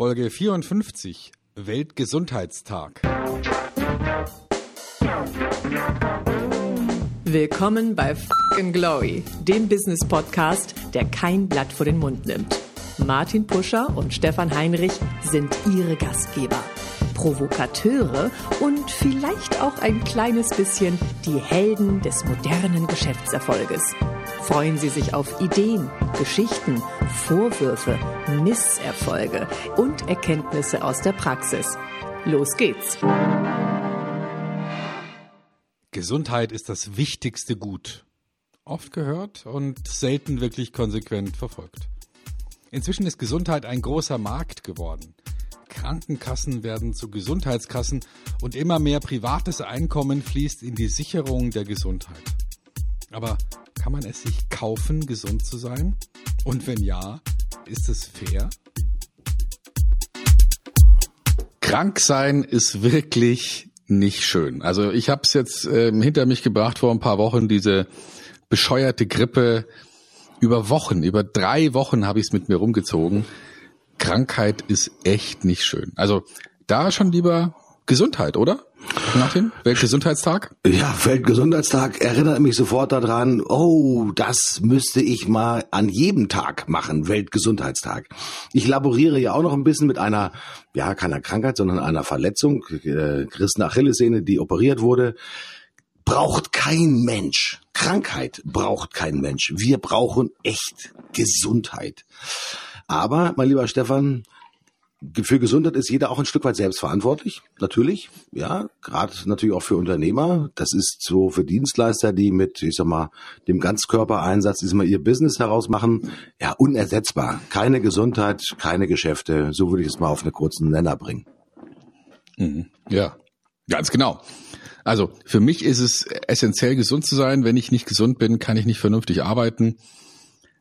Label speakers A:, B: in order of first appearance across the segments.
A: Folge 54 Weltgesundheitstag.
B: Willkommen bei Fucking Glory, dem Business Podcast, der kein Blatt vor den Mund nimmt. Martin Puscher und Stefan Heinrich sind ihre Gastgeber. Provokateure und vielleicht auch ein kleines bisschen die Helden des modernen Geschäftserfolges. Freuen Sie sich auf Ideen, Geschichten, Vorwürfe, Misserfolge und Erkenntnisse aus der Praxis. Los geht's!
A: Gesundheit ist das wichtigste Gut. Oft gehört und selten wirklich konsequent verfolgt. Inzwischen ist Gesundheit ein großer Markt geworden. Krankenkassen werden zu Gesundheitskassen und immer mehr privates Einkommen fließt in die Sicherung der Gesundheit. Aber kann man es sich kaufen, gesund zu sein? Und wenn ja, ist es fair? Krank sein ist wirklich nicht schön. Also ich habe es jetzt ähm, hinter mich gebracht vor ein paar Wochen, diese bescheuerte Grippe. Über Wochen, über drei Wochen habe ich es mit mir rumgezogen. Krankheit ist echt nicht schön. Also da schon lieber Gesundheit, oder? Martin, Weltgesundheitstag?
C: Ja, Weltgesundheitstag erinnert mich sofort daran, oh, das müsste ich mal an jedem Tag machen, Weltgesundheitstag. Ich laboriere ja auch noch ein bisschen mit einer, ja, keiner Krankheit, sondern einer Verletzung, äh, Christen Achillessehne, die operiert wurde. Braucht kein Mensch. Krankheit braucht kein Mensch. Wir brauchen echt Gesundheit. Aber, mein lieber Stefan, für Gesundheit ist jeder auch ein Stück weit selbstverantwortlich, natürlich, ja, gerade natürlich auch für Unternehmer. Das ist so für Dienstleister, die mit, ich sag mal, dem Ganzkörpereinsatz, ich sag mal, ihr Business herausmachen, ja, unersetzbar. Keine Gesundheit, keine Geschäfte. So würde ich es mal auf einen kurzen Nenner bringen.
A: Mhm. Ja, ganz genau. Also für mich ist es essentiell, gesund zu sein. Wenn ich nicht gesund bin, kann ich nicht vernünftig arbeiten.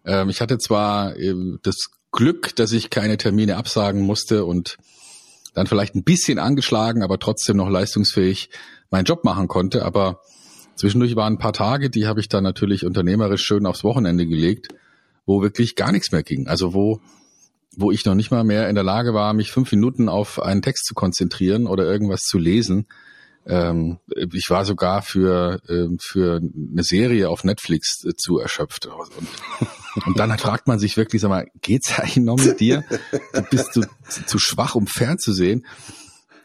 A: Ähm, ich hatte zwar äh, das Glück, dass ich keine Termine absagen musste und dann vielleicht ein bisschen angeschlagen, aber trotzdem noch leistungsfähig meinen Job machen konnte. Aber zwischendurch waren ein paar Tage, die habe ich dann natürlich unternehmerisch schön aufs Wochenende gelegt, wo wirklich gar nichts mehr ging. Also wo, wo ich noch nicht mal mehr in der Lage war, mich fünf Minuten auf einen Text zu konzentrieren oder irgendwas zu lesen. Ähm, ich war sogar für, äh, für eine Serie auf Netflix äh, zu erschöpft. Und und dann fragt man sich wirklich, sag mal, geht's eigentlich noch mit dir? Du bist du zu, zu schwach, um fernzusehen.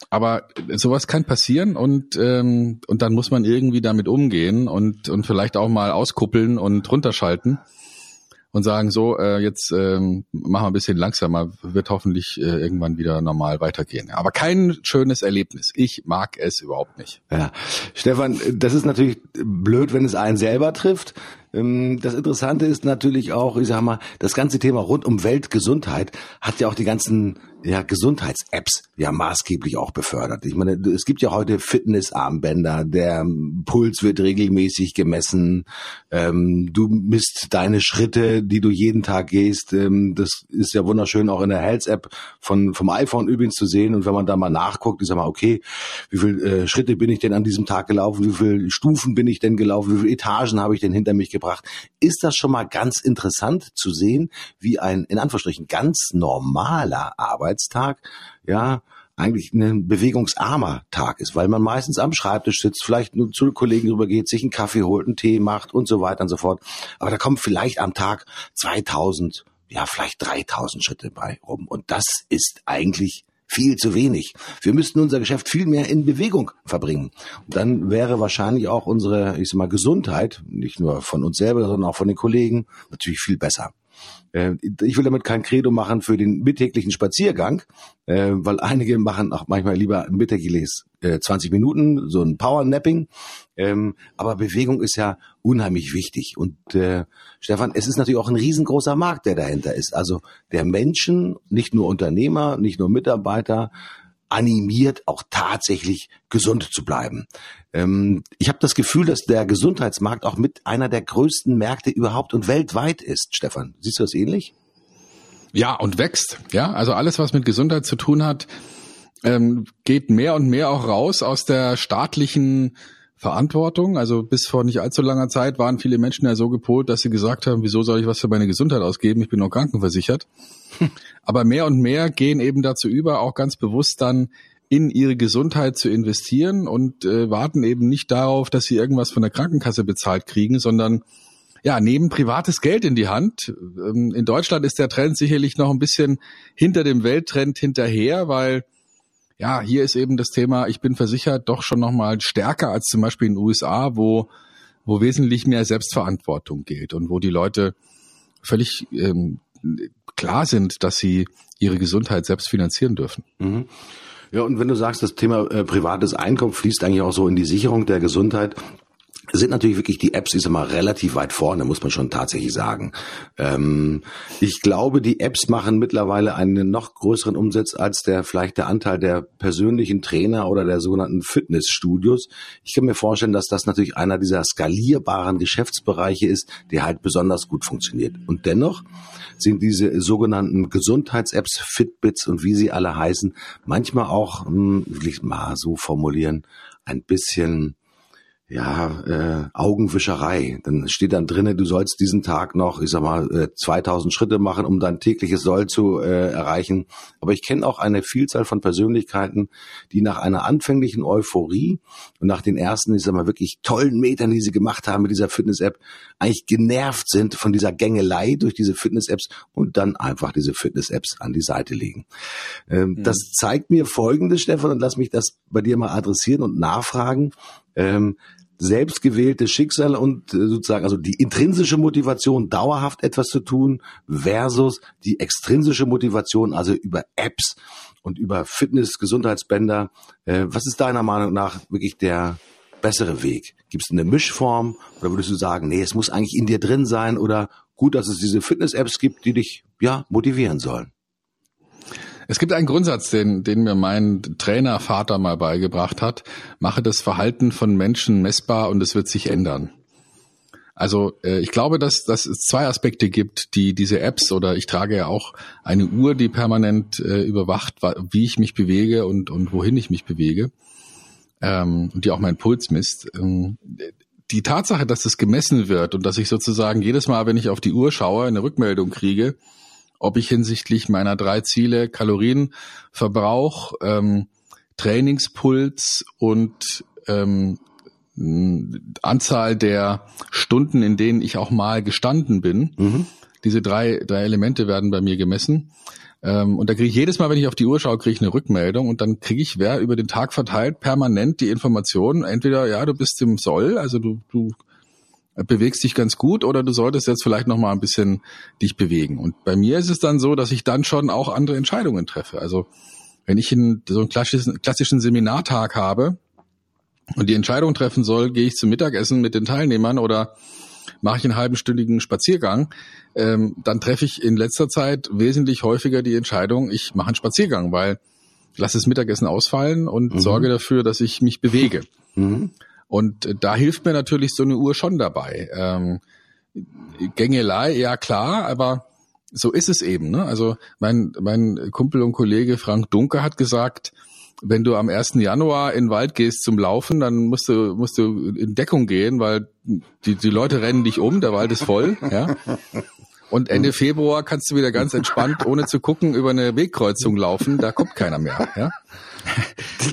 A: Aber sowas kann passieren und ähm, und dann muss man irgendwie damit umgehen und und vielleicht auch mal auskuppeln und runterschalten und sagen so äh, jetzt ähm, machen wir ein bisschen langsamer, wird hoffentlich äh, irgendwann wieder normal weitergehen. Aber kein schönes Erlebnis. Ich mag es überhaupt nicht.
C: Ja, Stefan, das ist natürlich blöd, wenn es einen selber trifft. Ähm, das Interessante ist natürlich auch, ich sag mal, das ganze Thema rund um Weltgesundheit hat ja auch die ganzen ja, Gesundheits-Apps ja maßgeblich auch befördert. Ich meine, es gibt ja heute Fitnessarmbänder, der Puls wird regelmäßig gemessen, ähm, du misst deine Schritte, die du jeden Tag gehst. Ähm, das ist ja wunderschön auch in der Health-App von vom iPhone übrigens zu sehen. Und wenn man da mal nachguckt, ich sag mal, okay, wie viele äh, Schritte bin ich denn an diesem Tag gelaufen, wie viele Stufen bin ich denn gelaufen, wie viele Etagen habe ich denn hinter mich gebracht, ist das schon mal ganz interessant zu sehen, wie ein in Anführungsstrichen ganz normaler Arbeit Arbeitstag, ja, eigentlich ein bewegungsarmer Tag ist, weil man meistens am Schreibtisch sitzt, vielleicht nur zu Kollegen rübergeht, sich einen Kaffee holt, einen Tee macht und so weiter und so fort. Aber da kommen vielleicht am Tag 2000, ja, vielleicht 3000 Schritte bei rum. Und das ist eigentlich viel zu wenig. Wir müssten unser Geschäft viel mehr in Bewegung verbringen. Und dann wäre wahrscheinlich auch unsere, ich sag mal, Gesundheit, nicht nur von uns selber, sondern auch von den Kollegen, natürlich viel besser. Äh, ich will damit kein Credo machen für den mittäglichen Spaziergang, äh, weil einige machen auch manchmal lieber mittägliches 20 äh, Minuten, so ein Powernapping. Ähm, aber Bewegung ist ja unheimlich wichtig. Und Stefan, es ist natürlich auch ein riesengroßer Markt, der dahinter ist. Also der Menschen, nicht nur Unternehmer, nicht nur Mitarbeiter, animiert, auch tatsächlich gesund zu bleiben. Ähm, ich habe das Gefühl, dass der Gesundheitsmarkt auch mit einer der größten Märkte überhaupt und weltweit ist. Stefan, siehst du das ähnlich?
A: Ja, und wächst. Ja, also alles, was mit Gesundheit zu tun hat, ähm, geht mehr und mehr auch raus aus der staatlichen Verantwortung. Also bis vor nicht allzu langer Zeit waren viele Menschen ja so gepolt, dass sie gesagt haben, wieso soll ich was für meine Gesundheit ausgeben? Ich bin noch krankenversichert. Aber mehr und mehr gehen eben dazu über, auch ganz bewusst dann in ihre Gesundheit zu investieren und äh, warten eben nicht darauf, dass sie irgendwas von der Krankenkasse bezahlt kriegen, sondern ja, nehmen privates Geld in die Hand. Ähm, in Deutschland ist der Trend sicherlich noch ein bisschen hinter dem Welttrend hinterher, weil ja, hier ist eben das Thema, ich bin versichert, doch schon nochmal stärker als zum Beispiel in den USA, wo, wo wesentlich mehr Selbstverantwortung gilt und wo die Leute völlig ähm, klar sind, dass sie ihre Gesundheit selbst finanzieren dürfen.
C: Mhm. Ja, und wenn du sagst, das Thema äh, privates Einkommen fließt eigentlich auch so in die Sicherung der Gesundheit, sind natürlich wirklich die Apps, ich sag mal, relativ weit vorne, muss man schon tatsächlich sagen. Ähm, ich glaube, die Apps machen mittlerweile einen noch größeren Umsatz als der vielleicht der Anteil der persönlichen Trainer oder der sogenannten Fitnessstudios. Ich kann mir vorstellen, dass das natürlich einer dieser skalierbaren Geschäftsbereiche ist, der halt besonders gut funktioniert. Und dennoch sind diese sogenannten Gesundheits-Apps, Fitbits und wie sie alle heißen, manchmal auch, hm, will ich mal so formulieren, ein bisschen ja, äh, Augenwischerei. Dann steht dann drinnen, du sollst diesen Tag noch, ich sag mal, äh, 2000 Schritte machen, um dein tägliches Soll zu äh, erreichen. Aber ich kenne auch eine Vielzahl von Persönlichkeiten, die nach einer anfänglichen Euphorie und nach den ersten, ich sag mal, wirklich tollen Metern, die sie gemacht haben mit dieser Fitness-App, eigentlich genervt sind von dieser Gängelei durch diese Fitness-Apps und dann einfach diese Fitness-Apps an die Seite legen. Ähm, mhm. Das zeigt mir Folgendes, Stefan, und lass mich das bei dir mal adressieren und nachfragen ähm, selbstgewähltes Schicksal und äh, sozusagen also die intrinsische Motivation, dauerhaft etwas zu tun, versus die extrinsische Motivation, also über Apps und über Fitness, Gesundheitsbänder. Äh, was ist deiner Meinung nach wirklich der bessere Weg? Gibt es eine Mischform oder würdest du sagen, nee, es muss eigentlich in dir drin sein oder gut, dass es diese Fitness-Apps gibt, die dich ja motivieren sollen?
A: Es gibt einen Grundsatz, den, den mir mein Trainervater mal beigebracht hat. Mache das Verhalten von Menschen messbar und es wird sich ändern. Also äh, ich glaube, dass, dass es zwei Aspekte gibt, die diese Apps oder ich trage ja auch eine Uhr, die permanent äh, überwacht, wie ich mich bewege und, und wohin ich mich bewege ähm, und die auch meinen Puls misst. Ähm, die Tatsache, dass das gemessen wird und dass ich sozusagen jedes Mal, wenn ich auf die Uhr schaue, eine Rückmeldung kriege, ob ich hinsichtlich meiner drei Ziele Kalorienverbrauch, ähm, Trainingspuls und ähm, Anzahl der Stunden, in denen ich auch mal gestanden bin. Mhm. Diese drei, drei Elemente werden bei mir gemessen. Ähm, und da kriege ich jedes Mal, wenn ich auf die Uhr schaue, kriege ich eine Rückmeldung und dann kriege ich wer über den Tag verteilt permanent die Information, entweder ja, du bist im Soll, also du, du bewegst dich ganz gut oder du solltest jetzt vielleicht noch mal ein bisschen dich bewegen. Und bei mir ist es dann so, dass ich dann schon auch andere Entscheidungen treffe. Also wenn ich in so einen klassischen, klassischen Seminartag habe und die Entscheidung treffen soll, gehe ich zum Mittagessen mit den Teilnehmern oder mache ich einen halbenstündigen Spaziergang, ähm, dann treffe ich in letzter Zeit wesentlich häufiger die Entscheidung, ich mache einen Spaziergang, weil ich lasse das Mittagessen ausfallen und mhm. sorge dafür, dass ich mich bewege. Mhm. Und äh, da hilft mir natürlich so eine Uhr schon dabei. Ähm, Gängelei, ja klar, aber so ist es eben. Ne? Also mein, mein Kumpel und Kollege Frank Dunker hat gesagt, wenn du am 1. Januar in den Wald gehst zum Laufen, dann musst du, musst du in Deckung gehen, weil die, die Leute rennen dich um, der Wald ist voll. Ja? Und Ende Februar kannst du wieder ganz entspannt, ohne zu gucken, über eine Wegkreuzung laufen, da kommt keiner mehr. Ja?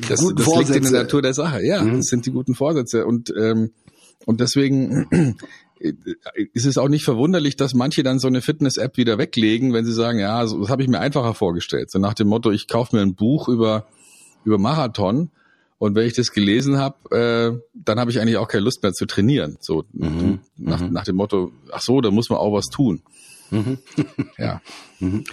A: Das, das liegt in der Natur der Sache. Ja, mhm. das sind die guten Vorsätze. Und, ähm, und deswegen ist es auch nicht verwunderlich, dass manche dann so eine Fitness-App wieder weglegen, wenn sie sagen, ja, so, das habe ich mir einfacher vorgestellt. So nach dem Motto, ich kaufe mir ein Buch über, über Marathon und wenn ich das gelesen habe, äh, dann habe ich eigentlich auch keine Lust mehr zu trainieren. So mhm. nach, mhm. nach dem Motto, ach so, da muss man auch was tun. Mhm. ja.
C: Mhm.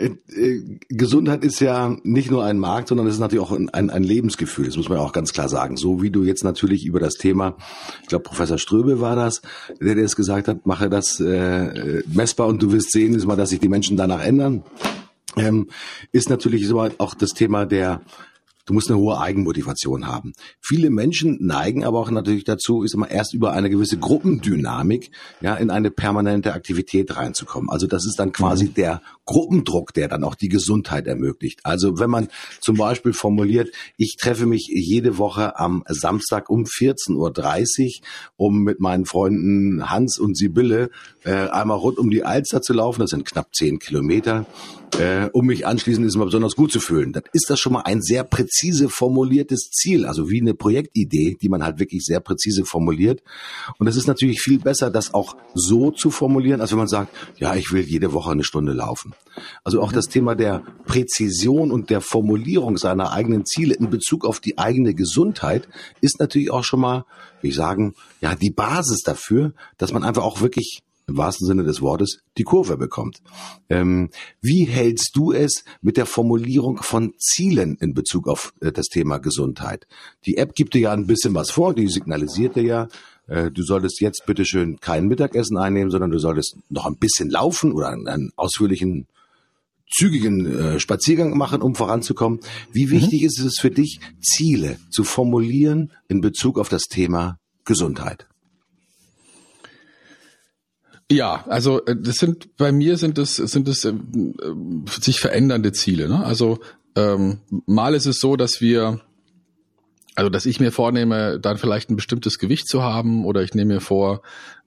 C: Äh, Gesundheit ist ja nicht nur ein Markt, sondern es ist natürlich auch ein, ein, Lebensgefühl. Das muss man auch ganz klar sagen. So wie du jetzt natürlich über das Thema, ich glaube Professor Ströbe war das, der dir es gesagt hat, mache das äh, messbar und du wirst sehen, ist mal, dass sich die Menschen danach ändern. Ähm, ist natürlich so auch das Thema der du musst eine hohe Eigenmotivation haben. Viele Menschen neigen aber auch natürlich dazu, ist immer erst über eine gewisse Gruppendynamik ja in eine permanente Aktivität reinzukommen. Also das ist dann quasi mhm. der Gruppendruck, der dann auch die Gesundheit ermöglicht. Also wenn man zum Beispiel formuliert, ich treffe mich jede Woche am Samstag um 14.30 Uhr, um mit meinen Freunden Hans und Sibylle äh, einmal rund um die Alster zu laufen, das sind knapp zehn Kilometer, äh, um mich anschließend ist mal besonders gut zu fühlen. Dann ist das schon mal ein sehr präzise formuliertes Ziel, also wie eine Projektidee, die man halt wirklich sehr präzise formuliert. Und es ist natürlich viel besser, das auch so zu formulieren, als wenn man sagt, ja, ich will jede Woche eine Stunde laufen. Also auch das Thema der Präzision und der Formulierung seiner eigenen Ziele in Bezug auf die eigene Gesundheit ist natürlich auch schon mal, wie ich sagen, ja, die Basis dafür, dass man einfach auch wirklich im wahrsten Sinne des Wortes die Kurve bekommt. Ähm, wie hältst du es mit der Formulierung von Zielen in Bezug auf äh, das Thema Gesundheit? Die App gibt dir ja ein bisschen was vor, die signalisiert dir ja, äh, du solltest jetzt bitteschön kein Mittagessen einnehmen, sondern du solltest noch ein bisschen laufen oder einen, einen ausführlichen zügigen äh, Spaziergang machen, um voranzukommen. Wie mhm. wichtig mhm. ist es für dich, Ziele zu formulieren in Bezug auf das Thema Gesundheit?
A: Ja, also äh, das sind bei mir sind es sind es äh, sich verändernde Ziele. Ne? Also ähm, mal ist es so, dass wir also dass ich mir vornehme, dann vielleicht ein bestimmtes Gewicht zu haben oder ich nehme mir vor,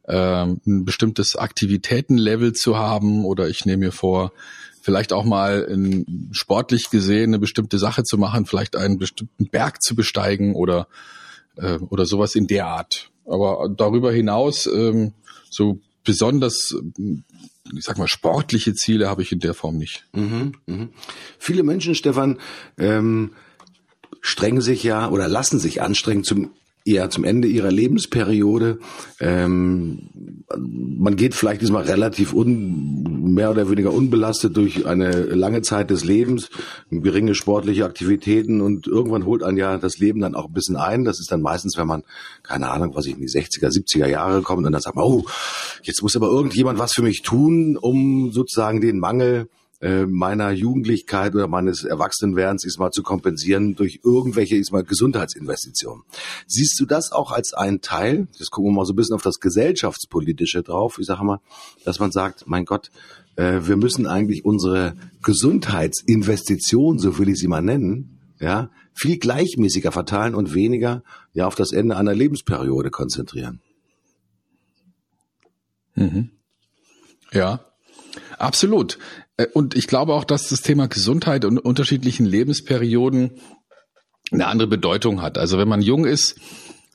A: ähm, ein bestimmtes Aktivitätenlevel zu haben oder ich nehme mir vor, vielleicht auch mal in, sportlich gesehen eine bestimmte Sache zu machen, vielleicht einen bestimmten Berg zu besteigen oder äh, oder sowas in der Art. Aber darüber hinaus ähm, so besonders, ich sag mal, sportliche Ziele habe ich in der Form nicht.
C: Mhm, mh. Viele Menschen, Stefan, ähm, strengen sich ja oder lassen sich anstrengen zum eher zum Ende ihrer Lebensperiode. Ähm, man geht vielleicht diesmal relativ un, mehr oder weniger unbelastet durch eine lange Zeit des Lebens, geringe sportliche Aktivitäten und irgendwann holt ein ja das Leben dann auch ein bisschen ein. Das ist dann meistens, wenn man, keine Ahnung, was ich in die 60er, 70er Jahre kommt und dann sagt man, oh, jetzt muss aber irgendjemand was für mich tun, um sozusagen den Mangel äh, meiner Jugendlichkeit oder meines Erwachsenenwerdens ist mal zu kompensieren durch irgendwelche ist mal Gesundheitsinvestitionen. Siehst du das auch als einen Teil? Das gucken wir mal so ein bisschen auf das gesellschaftspolitische drauf. Ich sage mal, dass man sagt, mein Gott, äh, wir müssen eigentlich unsere Gesundheitsinvestition, so will ich sie mal nennen, ja, viel gleichmäßiger verteilen und weniger ja auf das Ende einer Lebensperiode konzentrieren.
A: Mhm. Ja, absolut. Äh, und ich glaube auch, dass das Thema Gesundheit und unterschiedlichen Lebensperioden eine andere Bedeutung hat. Also wenn man jung ist,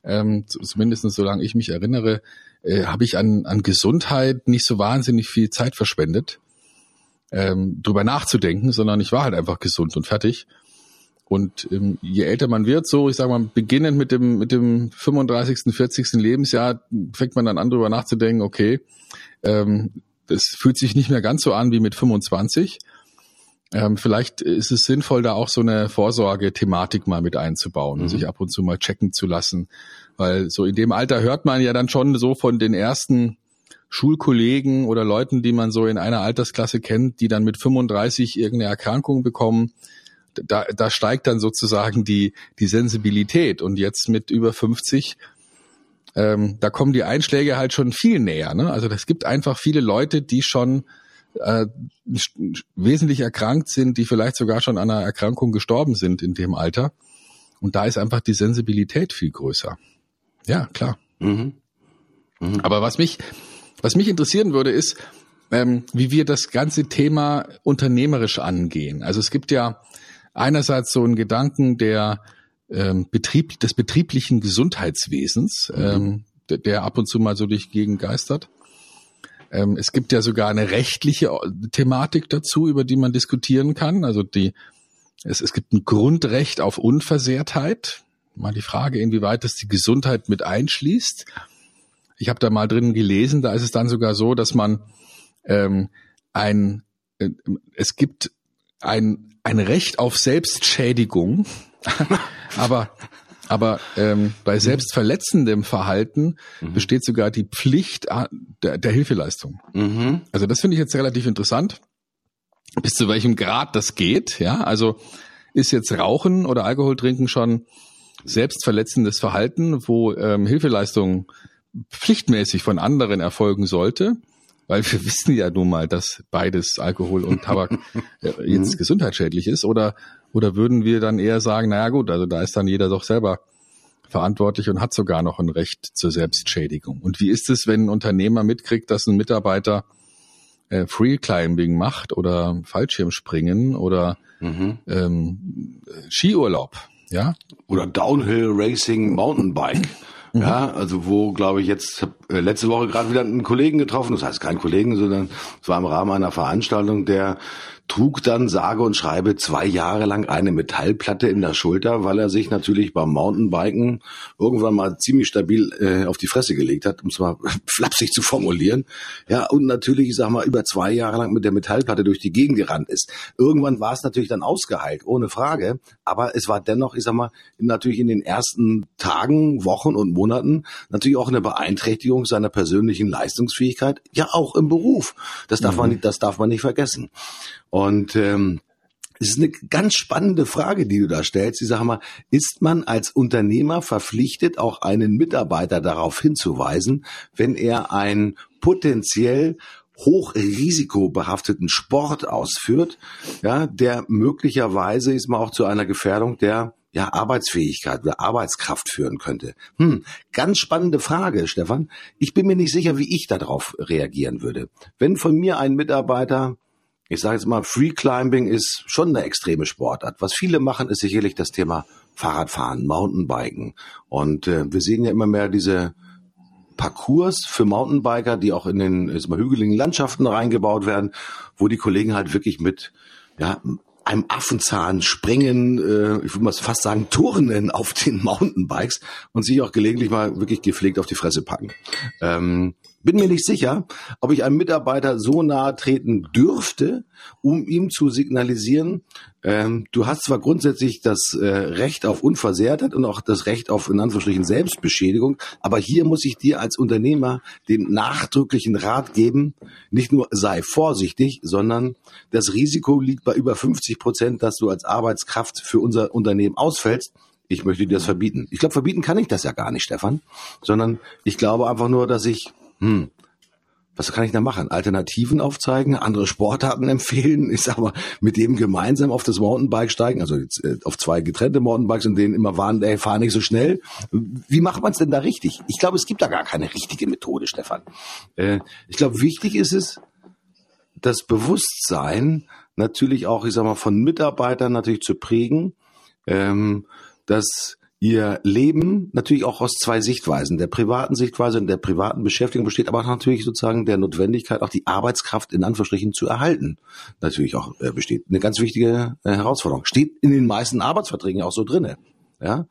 A: ähm, zumindest solange ich mich erinnere, äh, habe ich an, an Gesundheit nicht so wahnsinnig viel Zeit verschwendet, ähm, drüber nachzudenken, sondern ich war halt einfach gesund und fertig. Und ähm, je älter man wird, so ich sage mal, beginnend mit dem mit dem 35., 40. Lebensjahr, fängt man dann an, drüber nachzudenken, okay, ähm, das fühlt sich nicht mehr ganz so an wie mit 25. Ähm, vielleicht ist es sinnvoll, da auch so eine Vorsorge-Thematik mal mit einzubauen mhm. und sich ab und zu mal checken zu lassen. Weil so in dem Alter hört man ja dann schon so von den ersten Schulkollegen oder Leuten, die man so in einer Altersklasse kennt, die dann mit 35 irgendeine Erkrankung bekommen. Da, da steigt dann sozusagen die, die Sensibilität. Und jetzt mit über 50 ähm, da kommen die Einschläge halt schon viel näher. Ne? Also es gibt einfach viele Leute, die schon äh, wesentlich erkrankt sind, die vielleicht sogar schon an einer Erkrankung gestorben sind in dem Alter. Und da ist einfach die Sensibilität viel größer. Ja, klar. Mhm. Mhm. Aber was mich, was mich interessieren würde, ist, ähm, wie wir das ganze Thema unternehmerisch angehen. Also es gibt ja einerseits so einen Gedanken, der ähm, Betrieb, des betrieblichen Gesundheitswesens, mhm. ähm, der, der, ab und zu mal so durch Gegend geistert. Ähm, es gibt ja sogar eine rechtliche Thematik dazu, über die man diskutieren kann. Also die, es, es gibt ein Grundrecht auf Unversehrtheit. Mal die Frage, inwieweit das die Gesundheit mit einschließt. Ich habe da mal drinnen gelesen, da ist es dann sogar so, dass man ähm, ein, äh, es gibt ein, ein Recht auf Selbstschädigung aber aber ähm, bei selbstverletzendem Verhalten mhm. besteht sogar die Pflicht der, der Hilfeleistung. Mhm. Also das finde ich jetzt relativ interessant, bis zu welchem Grad das geht. Ja, also ist jetzt Rauchen oder Alkohol trinken schon selbstverletzendes Verhalten, wo ähm, Hilfeleistung pflichtmäßig von anderen erfolgen sollte? Weil wir wissen ja nun mal, dass beides Alkohol und Tabak äh, jetzt mhm. gesundheitsschädlich ist. Oder, oder würden wir dann eher sagen, naja gut, also da ist dann jeder doch selber verantwortlich und hat sogar noch ein Recht zur Selbstschädigung. Und wie ist es, wenn ein Unternehmer mitkriegt, dass ein Mitarbeiter äh, Free Climbing macht oder Fallschirmspringen oder mhm. ähm, Skiurlaub, ja?
C: Oder Downhill Racing Mountainbike. Mhm. Ja, also wo, glaube ich, jetzt hab, äh, letzte Woche gerade wieder einen Kollegen getroffen, das heißt kein Kollegen, sondern es war im Rahmen einer Veranstaltung, der trug dann sage und schreibe zwei Jahre lang eine Metallplatte in der Schulter, weil er sich natürlich beim Mountainbiken irgendwann mal ziemlich stabil äh, auf die Fresse gelegt hat, um es mal flapsig zu formulieren. Ja, und natürlich, ich sag mal, über zwei Jahre lang mit der Metallplatte durch die Gegend gerannt ist. Irgendwann war es natürlich dann ausgeheilt, ohne Frage. Aber es war dennoch, ich sag mal, natürlich in den ersten Tagen, Wochen und Monaten natürlich auch eine Beeinträchtigung seiner persönlichen Leistungsfähigkeit, ja auch im Beruf. Das darf mhm. man nicht, das darf man nicht vergessen. Und ähm, es ist eine ganz spannende Frage, die du da stellst. Ich sage mal, ist man als Unternehmer verpflichtet, auch einen Mitarbeiter darauf hinzuweisen, wenn er einen potenziell hochrisikobehafteten Sport ausführt, ja, der möglicherweise ist man auch zu einer Gefährdung der ja, Arbeitsfähigkeit oder Arbeitskraft führen könnte. Hm, ganz spannende Frage, Stefan. Ich bin mir nicht sicher, wie ich darauf reagieren würde. Wenn von mir ein Mitarbeiter ich sage jetzt mal, Free Climbing ist schon eine extreme Sportart. Was viele machen, ist sicherlich das Thema Fahrradfahren, Mountainbiken. Und äh, wir sehen ja immer mehr diese Parcours für Mountainbiker, die auch in den jetzt mal, hügeligen Landschaften reingebaut werden, wo die Kollegen halt wirklich mit ja, einem Affenzahn springen, äh, ich würde mal fast sagen, turnen auf den Mountainbikes und sich auch gelegentlich mal wirklich gepflegt auf die Fresse packen. Ähm, bin mir nicht sicher, ob ich einem Mitarbeiter so nahe treten dürfte, um ihm zu signalisieren, ähm, du hast zwar grundsätzlich das äh, Recht auf Unversehrtheit und auch das Recht auf in Anführungsstrichen Selbstbeschädigung, aber hier muss ich dir als Unternehmer den nachdrücklichen Rat geben, nicht nur sei vorsichtig, sondern das Risiko liegt bei über 50 Prozent, dass du als Arbeitskraft für unser Unternehmen ausfällst ich möchte dir das verbieten. Ich glaube, verbieten kann ich das ja gar nicht, Stefan, sondern ich glaube einfach nur, dass ich hm, was kann ich da machen? Alternativen aufzeigen, andere Sportarten empfehlen, ich sag mal, mit dem gemeinsam auf das Mountainbike steigen, also äh, auf zwei getrennte Mountainbikes und denen immer warnen, ey, fahr nicht so schnell. Wie macht man es denn da richtig? Ich glaube, es gibt da gar keine richtige Methode, Stefan. Äh, ich glaube, wichtig ist es, das Bewusstsein natürlich auch, ich sag mal, von Mitarbeitern natürlich zu prägen, ähm, dass ihr Leben natürlich auch aus zwei Sichtweisen, der privaten Sichtweise und der privaten Beschäftigung besteht, aber natürlich sozusagen der Notwendigkeit, auch die Arbeitskraft in Anführungsstrichen zu erhalten, natürlich auch äh, besteht. Eine ganz wichtige äh, Herausforderung. Steht in den meisten Arbeitsverträgen auch so drinne. Ja,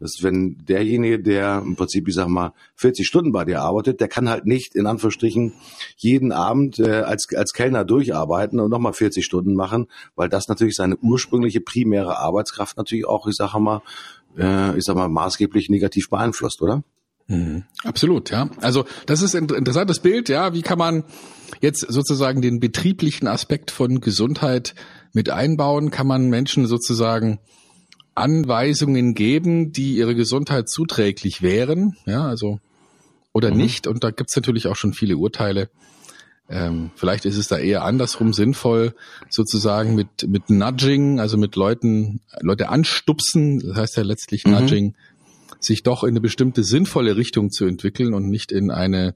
C: dass wenn derjenige, der im Prinzip, ich sag mal, 40 Stunden bei dir arbeitet, der kann halt nicht in Anführungsstrichen jeden Abend äh, als, als Kellner durcharbeiten und nochmal 40 Stunden machen, weil das natürlich seine ursprüngliche primäre Arbeitskraft natürlich auch, ich sage mal, äh, ich sag mal, maßgeblich negativ beeinflusst, oder?
A: Mhm. Absolut, ja. Also das ist ein interessantes Bild, ja. Wie kann man jetzt sozusagen den betrieblichen Aspekt von Gesundheit mit einbauen? Kann man Menschen sozusagen Anweisungen geben, die ihre Gesundheit zuträglich wären, ja, also oder mhm. nicht? Und da gibt's natürlich auch schon viele Urteile. Ähm, vielleicht ist es da eher andersrum sinnvoll, sozusagen mit, mit Nudging, also mit Leuten, Leute anstupsen, das heißt ja letztlich mhm. Nudging, sich doch in eine bestimmte sinnvolle Richtung zu entwickeln und nicht in eine,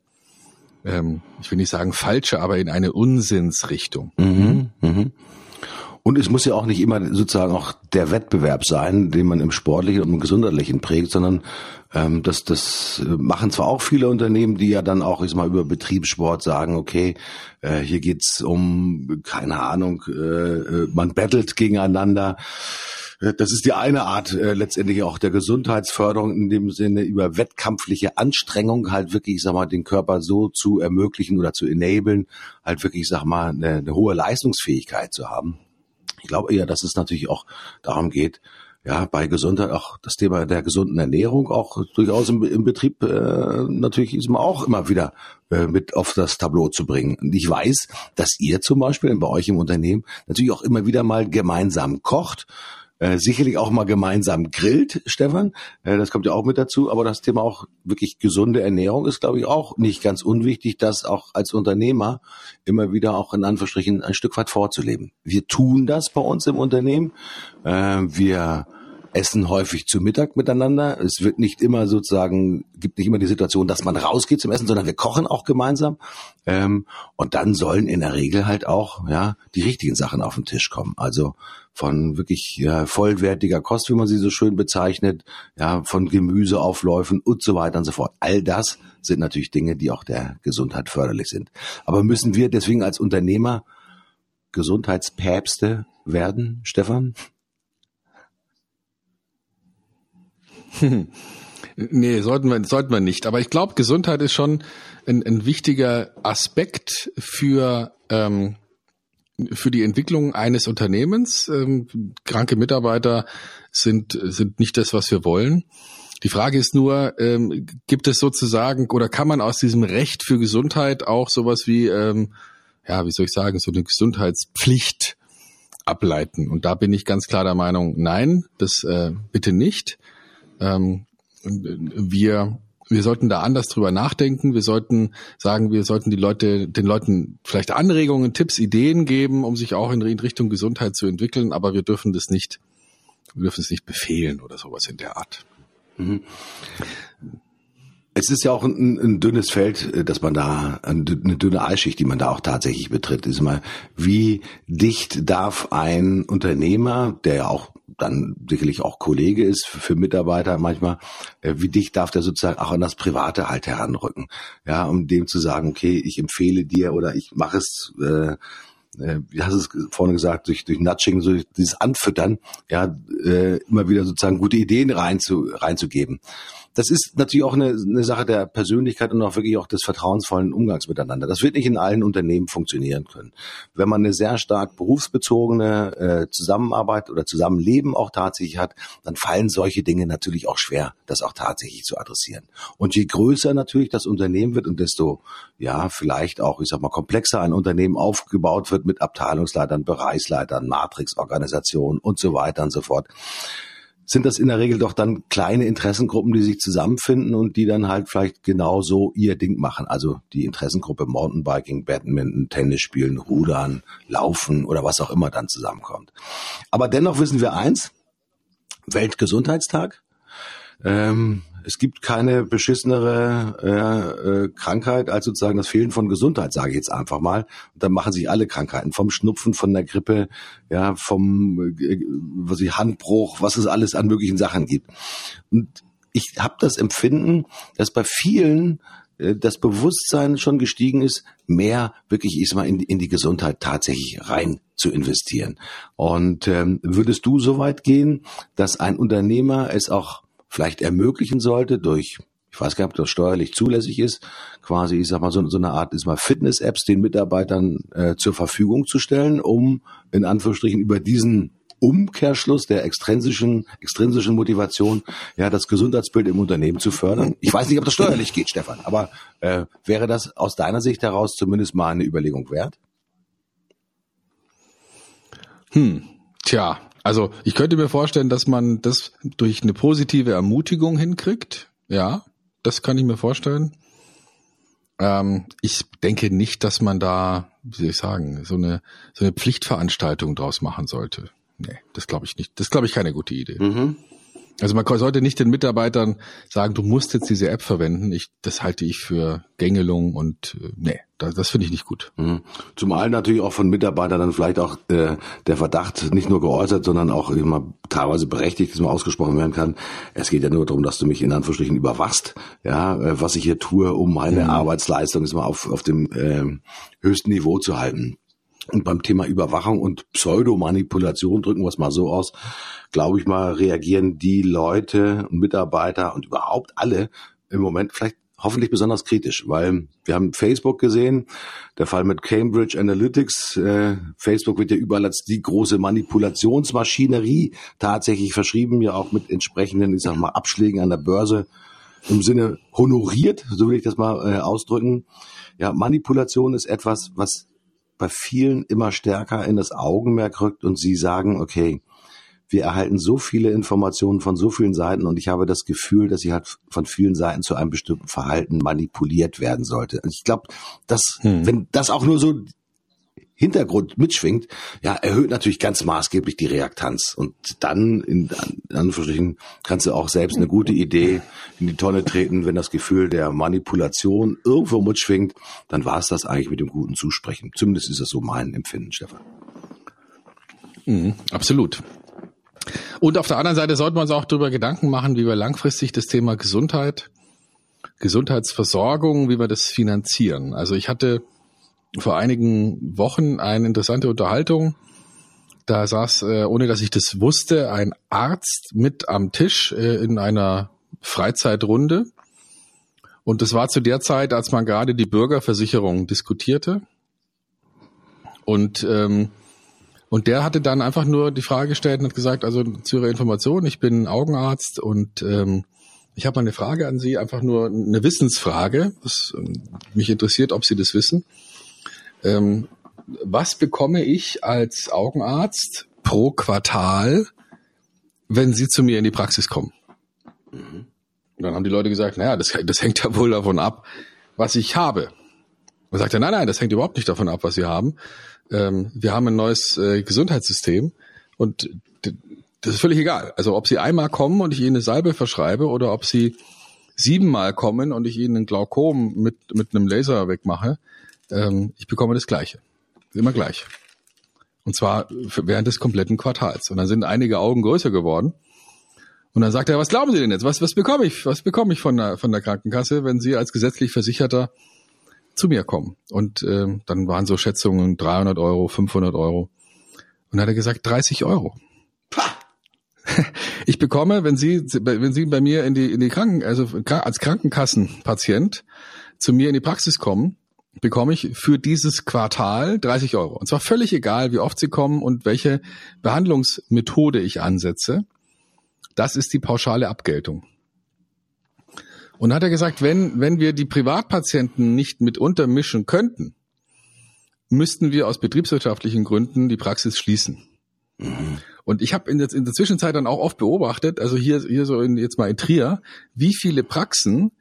A: ähm, ich will nicht sagen falsche, aber in eine Unsinnsrichtung.
C: Mhm. Mhm. Und es muss ja auch nicht immer sozusagen auch der Wettbewerb sein, den man im Sportlichen und im Gesundheitlichen prägt, sondern ähm, das, das machen zwar auch viele Unternehmen, die ja dann auch ich mal über Betriebssport sagen, okay, äh, hier geht's um keine Ahnung, äh, äh man battelt gegeneinander. Äh, das ist die eine Art äh, letztendlich auch der Gesundheitsförderung in dem Sinne über wettkampfliche Anstrengung halt wirklich, ich sag mal, den Körper so zu ermöglichen oder zu enablen, halt wirklich, ich sag mal, eine, eine hohe Leistungsfähigkeit zu haben. Ich glaube eher, dass es natürlich auch darum geht, ja, bei Gesundheit auch das Thema der gesunden Ernährung auch durchaus im, im Betrieb äh, natürlich ist man auch immer wieder äh, mit auf das Tableau zu bringen. Und ich weiß, dass ihr zum Beispiel bei euch im Unternehmen natürlich auch immer wieder mal gemeinsam kocht. Äh, sicherlich auch mal gemeinsam grillt, Stefan. Äh, das kommt ja auch mit dazu. Aber das Thema auch wirklich gesunde Ernährung ist, glaube ich, auch nicht ganz unwichtig, das auch als Unternehmer immer wieder auch in Anführungsstrichen ein Stück weit vorzuleben. Wir tun das bei uns im Unternehmen. Äh, wir essen häufig zu Mittag miteinander. Es wird nicht immer sozusagen, gibt nicht immer die Situation, dass man rausgeht zum Essen, sondern wir kochen auch gemeinsam. Ähm, und dann sollen in der Regel halt auch ja die richtigen Sachen auf den Tisch kommen. Also von wirklich ja, vollwertiger Kost, wie man sie so schön bezeichnet, ja, von Gemüseaufläufen und so weiter und so fort. All das sind natürlich Dinge, die auch der Gesundheit förderlich sind. Aber müssen wir deswegen als Unternehmer Gesundheitspäpste werden, Stefan?
A: nee, sollten wir, sollten wir nicht. Aber ich glaube, Gesundheit ist schon ein, ein wichtiger Aspekt für, ähm, für die Entwicklung eines Unternehmens. Ähm, kranke Mitarbeiter sind, sind nicht das, was wir wollen. Die Frage ist nur, ähm, gibt es sozusagen oder kann man aus diesem Recht für Gesundheit auch sowas wie, ähm, ja, wie soll ich sagen, so eine Gesundheitspflicht ableiten? Und da bin ich ganz klar der Meinung, nein, das äh, bitte nicht. Ähm, wir wir sollten da anders drüber nachdenken. Wir sollten sagen, wir sollten die Leute, den Leuten vielleicht Anregungen, Tipps, Ideen geben, um sich auch in Richtung Gesundheit zu entwickeln. Aber wir dürfen das nicht, wir dürfen es nicht befehlen oder sowas in der Art. Mhm.
C: Es ist ja auch ein, ein, dünnes Feld, äh, dass man da, eine dünne Eisschicht, die man da auch tatsächlich betritt. Ist mal, wie dicht darf ein Unternehmer, der ja auch dann sicherlich auch Kollege ist für Mitarbeiter manchmal, äh, wie dicht darf der sozusagen auch an das Private halt heranrücken, ja, um dem zu sagen, okay, ich empfehle dir oder ich mache es, äh, äh, wie hast du es vorne gesagt, durch, durch Nudging, so dieses Anfüttern, ja, äh, immer wieder sozusagen gute Ideen rein zu, reinzugeben das ist natürlich auch eine, eine Sache der Persönlichkeit und auch wirklich auch des vertrauensvollen Umgangs miteinander. Das wird nicht in allen Unternehmen funktionieren können. Wenn man eine sehr stark berufsbezogene äh, Zusammenarbeit oder Zusammenleben auch tatsächlich hat, dann fallen solche Dinge natürlich auch schwer, das auch tatsächlich zu adressieren. Und je größer natürlich das Unternehmen wird und desto, ja, vielleicht auch, ich sag mal, komplexer ein Unternehmen aufgebaut wird mit Abteilungsleitern, Bereichsleitern, Matrixorganisationen und so weiter und so fort, sind das in der Regel doch dann kleine Interessengruppen, die sich zusammenfinden und die dann halt vielleicht genau so ihr Ding machen. Also die Interessengruppe Mountainbiking, Badminton, Tennis spielen, Rudern, Laufen oder was auch immer dann zusammenkommt. Aber dennoch wissen wir eins, Weltgesundheitstag. Ähm, es gibt keine beschissenere äh, äh, Krankheit als sozusagen das Fehlen von Gesundheit, sage ich jetzt einfach mal. Und dann machen sich alle Krankheiten, vom Schnupfen, von der Grippe, ja, vom äh, was ich Handbruch, was es alles an möglichen Sachen gibt. Und ich habe das Empfinden, dass bei vielen äh, das Bewusstsein schon gestiegen ist, mehr wirklich ich sag mal in, in die Gesundheit tatsächlich rein zu investieren. Und ähm, würdest du so weit gehen, dass ein Unternehmer es auch vielleicht ermöglichen sollte durch ich weiß gar nicht, ob das steuerlich zulässig ist, quasi, ich sag mal, so, so eine Art ist mal Fitness-Apps den Mitarbeitern äh, zur Verfügung zu stellen, um in Anführungsstrichen über diesen Umkehrschluss der extrinsischen, extrinsischen Motivation, ja, das Gesundheitsbild im Unternehmen zu fördern. Ich weiß nicht, ob das steuerlich geht, Stefan, aber äh, wäre das aus deiner Sicht heraus zumindest mal eine Überlegung wert?
A: Hm, tja, also ich könnte mir vorstellen, dass man das durch eine positive Ermutigung hinkriegt. Ja, das kann ich mir vorstellen. Ähm, ich denke nicht, dass man da, wie soll ich sagen, so eine, so eine Pflichtveranstaltung draus machen sollte. Nee, das glaube ich nicht. Das glaube ich keine gute Idee. Mhm. Also man sollte nicht den Mitarbeitern sagen, du musst jetzt diese App verwenden. Ich, das halte ich für Gängelung und äh, nee, das, das finde ich nicht gut. Mhm.
C: Zumal natürlich auch von Mitarbeitern dann vielleicht auch äh, der Verdacht nicht nur geäußert, sondern auch immer teilweise berechtigt, dass man ausgesprochen werden kann. Es geht ja nur darum, dass du mich in Anführungsstrichen überwachst, ja, äh, was ich hier tue, um meine mhm. Arbeitsleistung ist mal auf, auf dem äh, höchsten Niveau zu halten. Und beim Thema Überwachung und Pseudomanipulation, drücken wir es mal so aus, glaube ich mal, reagieren die Leute und Mitarbeiter und überhaupt alle im Moment vielleicht hoffentlich besonders kritisch, weil wir haben Facebook gesehen, der Fall mit Cambridge Analytics, äh, Facebook wird ja überall als die große Manipulationsmaschinerie tatsächlich verschrieben, ja auch mit entsprechenden, ich sag mal, Abschlägen an der Börse im Sinne honoriert, so will ich das mal äh, ausdrücken. Ja, Manipulation ist etwas, was bei vielen immer stärker in das Augenmerk rückt und sie sagen, okay, wir erhalten so viele Informationen von so vielen Seiten und ich habe das Gefühl, dass sie halt von vielen Seiten zu einem bestimmten Verhalten manipuliert werden sollte. Und ich glaube, dass, hm. wenn das auch nur so Hintergrund mitschwingt, ja, erhöht natürlich ganz maßgeblich die Reaktanz. Und dann, in, Anführungsstrichen, kannst du auch selbst eine gute Idee in die Tonne treten, wenn das Gefühl der Manipulation irgendwo mitschwingt, dann war es das eigentlich mit dem guten Zusprechen. Zumindest ist das so mein Empfinden, Stefan.
A: Mhm, absolut. Und auf der anderen Seite sollten wir uns auch darüber Gedanken machen, wie wir langfristig das Thema Gesundheit, Gesundheitsversorgung, wie wir das finanzieren. Also ich hatte vor einigen Wochen eine interessante Unterhaltung. Da saß, äh, ohne dass ich das wusste, ein Arzt mit am Tisch äh, in einer Freizeitrunde. Und das war zu der Zeit, als man gerade die Bürgerversicherung diskutierte. Und, ähm, und der hatte dann einfach nur die Frage gestellt und hat gesagt, also zu Ihrer Information, ich bin Augenarzt und ähm, ich habe mal eine Frage an Sie, einfach nur eine Wissensfrage. Das, ähm, mich interessiert, ob Sie das wissen ähm, was bekomme ich als Augenarzt pro Quartal, wenn Sie zu mir in die Praxis kommen? Mhm. Und dann haben die Leute gesagt, naja, das, das hängt ja wohl davon ab, was ich habe. Und sagt er, nein, nein, das hängt überhaupt nicht davon ab, was Sie haben. Ähm, wir haben ein neues äh, Gesundheitssystem und das ist völlig egal. Also ob Sie einmal kommen und ich Ihnen eine Salbe verschreibe oder ob Sie siebenmal kommen und ich Ihnen ein Glaukom mit, mit einem Laser wegmache, ähm, ich bekomme das Gleiche. Immer gleich. Und zwar während des kompletten Quartals. Und dann sind einige Augen größer geworden. Und dann sagt er, was glauben Sie denn jetzt? Was, was bekomme ich? Was bekomme ich von der, von der Krankenkasse, wenn Sie als gesetzlich Versicherter zu mir kommen? Und äh, dann waren so Schätzungen 300 Euro, 500 Euro. Und dann hat er gesagt 30 Euro. Ich bekomme, wenn Sie, wenn Sie bei mir in die, in die Kranken, also als Krankenkassenpatient zu mir in die Praxis kommen, bekomme ich für dieses Quartal 30 Euro. Und zwar völlig egal, wie oft sie kommen und welche Behandlungsmethode ich ansetze. Das ist die pauschale Abgeltung. Und dann hat er gesagt, wenn, wenn wir die Privatpatienten nicht mit untermischen könnten, müssten wir aus betriebswirtschaftlichen Gründen die Praxis schließen. Mhm. Und ich habe in der, in der Zwischenzeit dann auch oft beobachtet, also hier, hier so in, jetzt mal in Trier, wie viele Praxen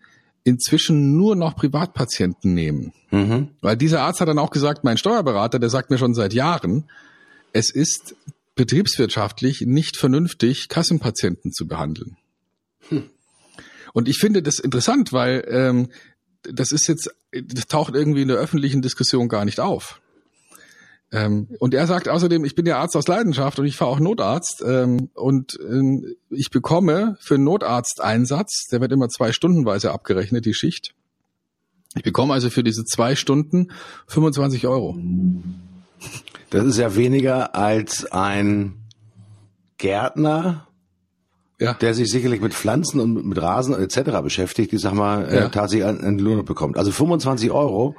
A: inzwischen nur noch Privatpatienten nehmen. Mhm. Weil dieser Arzt hat dann auch gesagt, mein Steuerberater, der sagt mir schon seit Jahren, es ist betriebswirtschaftlich nicht vernünftig, Kassenpatienten zu behandeln. Hm. Und ich finde das interessant, weil ähm, das ist jetzt, das taucht irgendwie in der öffentlichen Diskussion gar nicht auf. Ähm, und er sagt außerdem, ich bin ja Arzt aus Leidenschaft und ich fahre auch Notarzt ähm, und ähm, ich bekomme für einen Notarzteinsatz, der wird immer zwei Stundenweise abgerechnet, die Schicht. Ich bekomme also für diese zwei Stunden 25 Euro.
C: Das ist ja weniger als ein Gärtner, ja. der sich sicherlich mit Pflanzen und mit Rasen etc. beschäftigt, die sag mal äh, ja. äh, tatsächlich einen Lohn bekommt. Also 25 Euro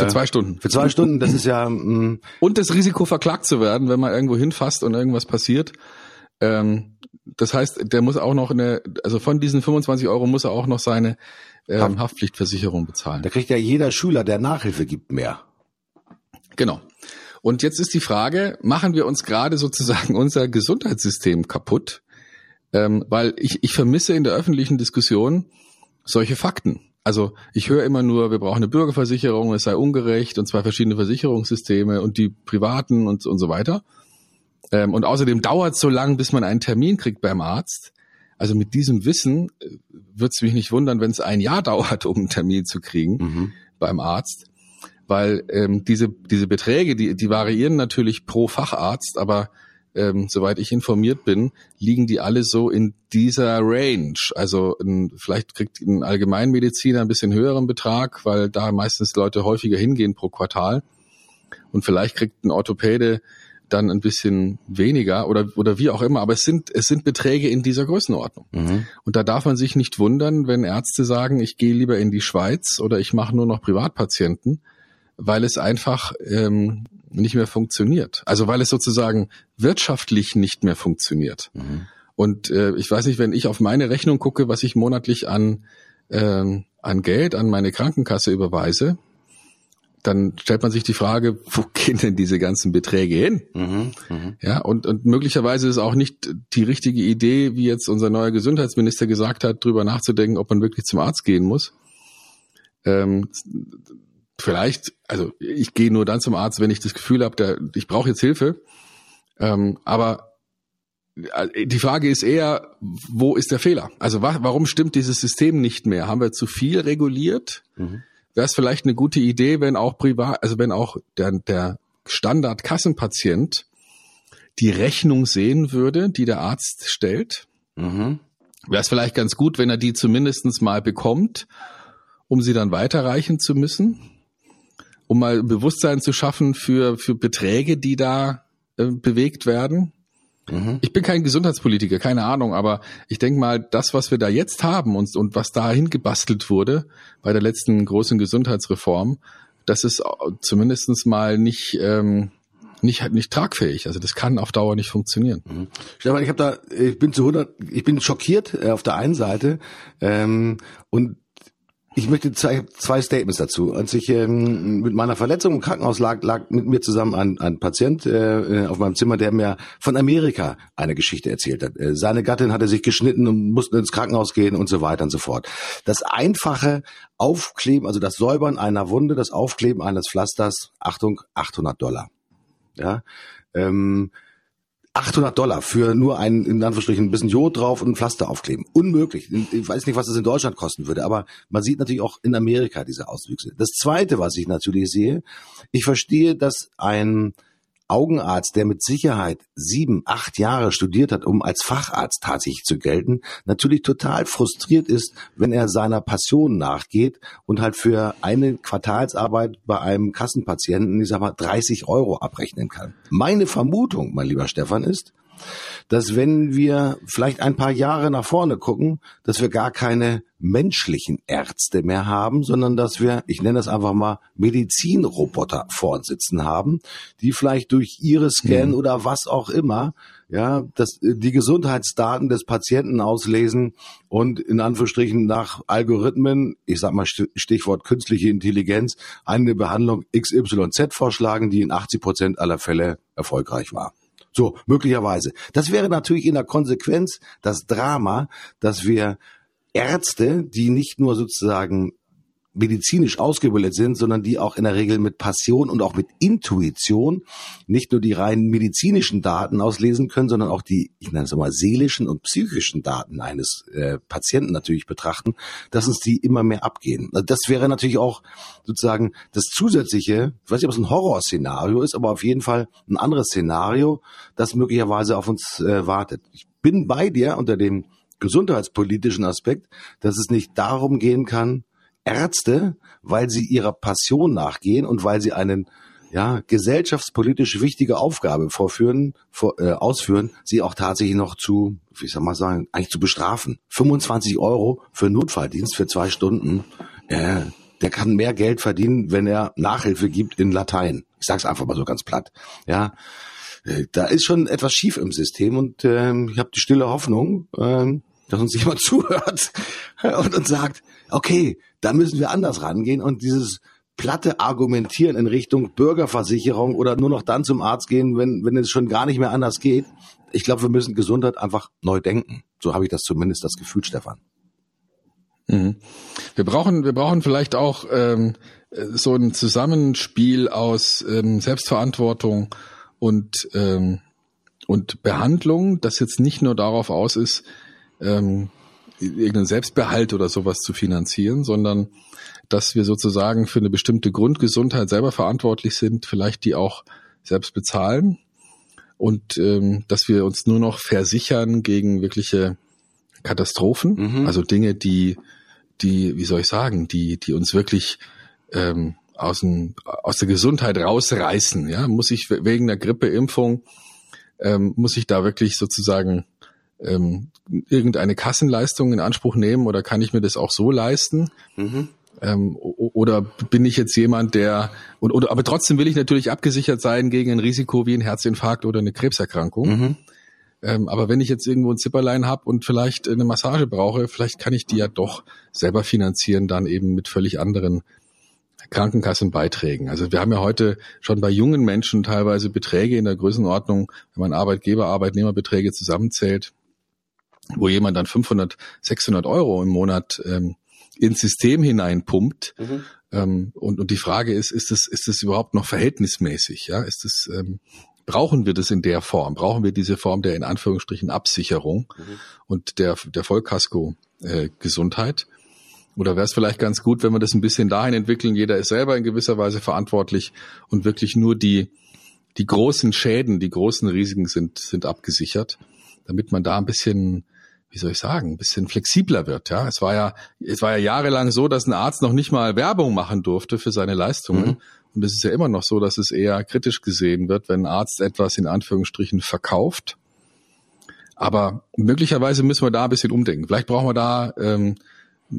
A: für zwei Stunden.
C: Für zwei Stunden, das ist ja. Mh. Mm,
A: Und das Risiko verklagt zu werden, wenn man irgendwo hinfasst und irgendwas passiert. Ähm, das heißt, der muss auch noch eine, also von diesen 25 Euro muss er auch noch seine ähm, Haftpflichtversicherung bezahlen.
C: Da kriegt ja jeder Schüler, der Nachhilfe gibt, mehr.
A: Genau. Und jetzt ist die Frage, machen wir uns gerade sozusagen unser Gesundheitssystem kaputt? Ähm, weil ich, ich vermisse in der öffentlichen Diskussion solche Fakten. Also ich höre immer nur, wir brauchen eine Bürgerversicherung, es sei ungerecht und zwei verschiedene Versicherungssysteme und die privaten und, und so weiter. Ähm, und außerdem dauert es so lang, bis man einen Termin kriegt beim Arzt. Also mit diesem Wissen äh, wird es mich nicht wundern, wenn es ein Jahr dauert, um einen Termin zu kriegen mhm. beim Arzt. Weil ähm, diese, diese Beträge, die, die variieren natürlich pro Facharzt, aber ähm, soweit ich informiert bin, liegen die alle so in dieser Range. Also ein, vielleicht kriegt ein Allgemeinmediziner ein bisschen höheren Betrag, weil da meistens Leute häufiger hingehen pro Quartal. Und vielleicht kriegt ein Orthopäde dann ein bisschen weniger oder, oder wie auch immer. Aber es sind, es sind Beträge in dieser Größenordnung. Mhm. Und da darf man sich nicht wundern, wenn Ärzte sagen, ich gehe lieber in die Schweiz oder ich mache nur noch Privatpatienten, weil es einfach ähm, nicht mehr funktioniert. Also weil es sozusagen wirtschaftlich nicht mehr funktioniert. Mhm. Und äh, ich weiß nicht, wenn ich auf meine Rechnung gucke, was ich monatlich an, ähm, an Geld an meine Krankenkasse überweise, dann stellt man sich die Frage, wo gehen denn diese ganzen Beträge hin? Mhm, mh. Ja, und, und möglicherweise ist auch nicht die richtige Idee, wie jetzt unser neuer Gesundheitsminister gesagt hat, drüber nachzudenken, ob man wirklich zum Arzt gehen muss. Ähm, vielleicht, also ich gehe nur dann zum Arzt, wenn ich das Gefühl habe, der, ich brauche jetzt Hilfe. Ähm, aber äh, die Frage ist eher, wo ist der Fehler? Also warum stimmt dieses System nicht mehr? Haben wir zu viel reguliert? Mhm wäre es vielleicht eine gute Idee, wenn auch privat, also wenn auch der, der Standard-Kassenpatient die Rechnung sehen würde, die der Arzt stellt. Mhm. Wäre es vielleicht ganz gut, wenn er die zumindestens mal bekommt, um sie dann weiterreichen zu müssen, um mal Bewusstsein zu schaffen für, für Beträge, die da äh, bewegt werden. Mhm. Ich bin kein Gesundheitspolitiker, keine Ahnung, aber ich denke mal, das, was wir da jetzt haben und, und was da hingebastelt wurde bei der letzten großen Gesundheitsreform, das ist zumindestens mal nicht, ähm, nicht, nicht tragfähig. Also das kann auf Dauer nicht funktionieren.
C: Mhm. Stefan, ich habe da, ich bin zu 100, ich bin schockiert äh, auf der einen Seite ähm, und ich möchte zwei, zwei Statements dazu. Als ich ähm, mit meiner Verletzung im Krankenhaus lag, lag mit mir zusammen ein, ein Patient äh, auf meinem Zimmer, der mir von Amerika eine Geschichte erzählt hat. Äh, seine Gattin hatte sich geschnitten und musste ins Krankenhaus gehen und so weiter und so fort. Das einfache Aufkleben, also das Säubern einer Wunde, das Aufkleben eines Pflasters, Achtung, 800 Dollar. Ja, ähm, 800 Dollar für nur ein, in Anführungsstrichen, ein bisschen Jod drauf und ein Pflaster aufkleben. Unmöglich. Ich weiß nicht, was das in Deutschland kosten würde, aber man sieht natürlich auch in Amerika diese Auswüchse. Das zweite, was ich natürlich sehe, ich verstehe, dass ein Augenarzt, der mit Sicherheit sieben, acht Jahre studiert hat, um als Facharzt tatsächlich zu gelten, natürlich total frustriert ist, wenn er seiner Passion nachgeht und halt für eine Quartalsarbeit bei einem Kassenpatienten, ich sag mal, 30 Euro abrechnen kann. Meine Vermutung, mein lieber Stefan, ist, dass wenn wir vielleicht ein paar Jahre nach vorne gucken, dass wir gar keine menschlichen Ärzte mehr haben, sondern dass wir, ich nenne das einfach mal, Medizinroboter vor uns sitzen haben, die vielleicht durch ihre Scan mhm. oder was auch immer, ja, das, die Gesundheitsdaten des Patienten auslesen und in Anführungsstrichen nach Algorithmen, ich sag mal Stichwort künstliche Intelligenz, eine Behandlung XYZ vorschlagen, die in 80 Prozent aller Fälle erfolgreich war. So, möglicherweise. Das wäre natürlich in der Konsequenz das Drama, dass wir Ärzte, die nicht nur sozusagen medizinisch ausgebildet sind, sondern die auch in der Regel mit Passion und auch mit Intuition nicht nur die rein medizinischen Daten auslesen können, sondern auch die, ich nenne es mal, seelischen und psychischen Daten eines äh, Patienten natürlich betrachten, dass uns die immer mehr abgehen. Also das wäre natürlich auch sozusagen das zusätzliche, ich weiß nicht, ob es ein Horrorszenario ist, aber auf jeden Fall ein anderes Szenario, das möglicherweise auf uns äh, wartet. Ich bin bei dir unter dem gesundheitspolitischen Aspekt, dass es nicht darum gehen kann, Ärzte, weil sie ihrer Passion nachgehen und weil sie einen ja, gesellschaftspolitisch wichtige Aufgabe vorführen, vor, äh, ausführen, sie auch tatsächlich noch zu, wie soll man sagen, eigentlich zu bestrafen. 25 Euro für Notfalldienst für zwei Stunden, äh, der kann mehr Geld verdienen, wenn er Nachhilfe gibt in Latein. Ich sag's einfach mal so ganz platt. Ja, äh, da ist schon etwas schief im System und äh, ich habe die stille Hoffnung, äh, dass uns jemand zuhört und uns sagt, okay, da müssen wir anders rangehen und dieses platte Argumentieren in Richtung Bürgerversicherung oder nur noch dann zum Arzt gehen, wenn, wenn es schon gar nicht mehr anders geht. Ich glaube, wir müssen Gesundheit einfach neu denken. So habe ich das zumindest das Gefühl, Stefan.
A: Mhm. Wir brauchen, wir brauchen vielleicht auch ähm, so ein Zusammenspiel aus ähm, Selbstverantwortung und ähm, und Behandlung, das jetzt nicht nur darauf aus ist, ähm, irgendeinen Selbstbehalt oder sowas zu finanzieren, sondern dass wir sozusagen für eine bestimmte Grundgesundheit selber verantwortlich sind, vielleicht die auch selbst bezahlen und ähm, dass wir uns nur noch versichern gegen wirkliche Katastrophen, mhm. also Dinge, die, die, wie soll ich sagen, die, die uns wirklich ähm, aus, dem, aus der Gesundheit rausreißen. Ja, muss ich wegen der Grippeimpfung ähm, muss ich da wirklich sozusagen ähm, irgendeine Kassenleistung in Anspruch nehmen oder kann ich mir das auch so leisten? Mhm. Ähm, oder bin ich jetzt jemand, der und, oder aber trotzdem will ich natürlich abgesichert sein gegen ein Risiko wie ein Herzinfarkt oder eine Krebserkrankung. Mhm. Ähm, aber wenn ich jetzt irgendwo ein Zipperlein habe und vielleicht eine Massage brauche, vielleicht kann ich die ja doch selber finanzieren, dann eben mit völlig anderen Krankenkassenbeiträgen. Also wir haben ja heute schon bei jungen Menschen teilweise Beträge in der Größenordnung, wenn man Arbeitgeber, Arbeitnehmerbeträge zusammenzählt, wo jemand dann 500, 600 Euro im Monat ähm, ins System hineinpumpt. Mhm. Ähm, und, und die Frage ist, ist es, ist es überhaupt noch verhältnismäßig? Ja, ist es, ähm, brauchen wir das in der Form? Brauchen wir diese Form der in Anführungsstrichen Absicherung mhm. und der, der Vollkasko äh, Gesundheit? Oder wäre es vielleicht ganz gut, wenn wir das ein bisschen dahin entwickeln, jeder ist selber in gewisser Weise verantwortlich und wirklich nur die, die großen Schäden, die großen Risiken sind, sind abgesichert, damit man da ein bisschen, wie soll ich sagen, ein bisschen flexibler wird. Ja, es war ja, es war ja jahrelang so, dass ein Arzt noch nicht mal Werbung machen durfte für seine Leistungen. Mhm. Und es ist ja immer noch so, dass es eher kritisch gesehen wird, wenn ein Arzt etwas in Anführungsstrichen verkauft. Aber möglicherweise müssen wir da ein bisschen umdenken. Vielleicht brauchen wir da ähm,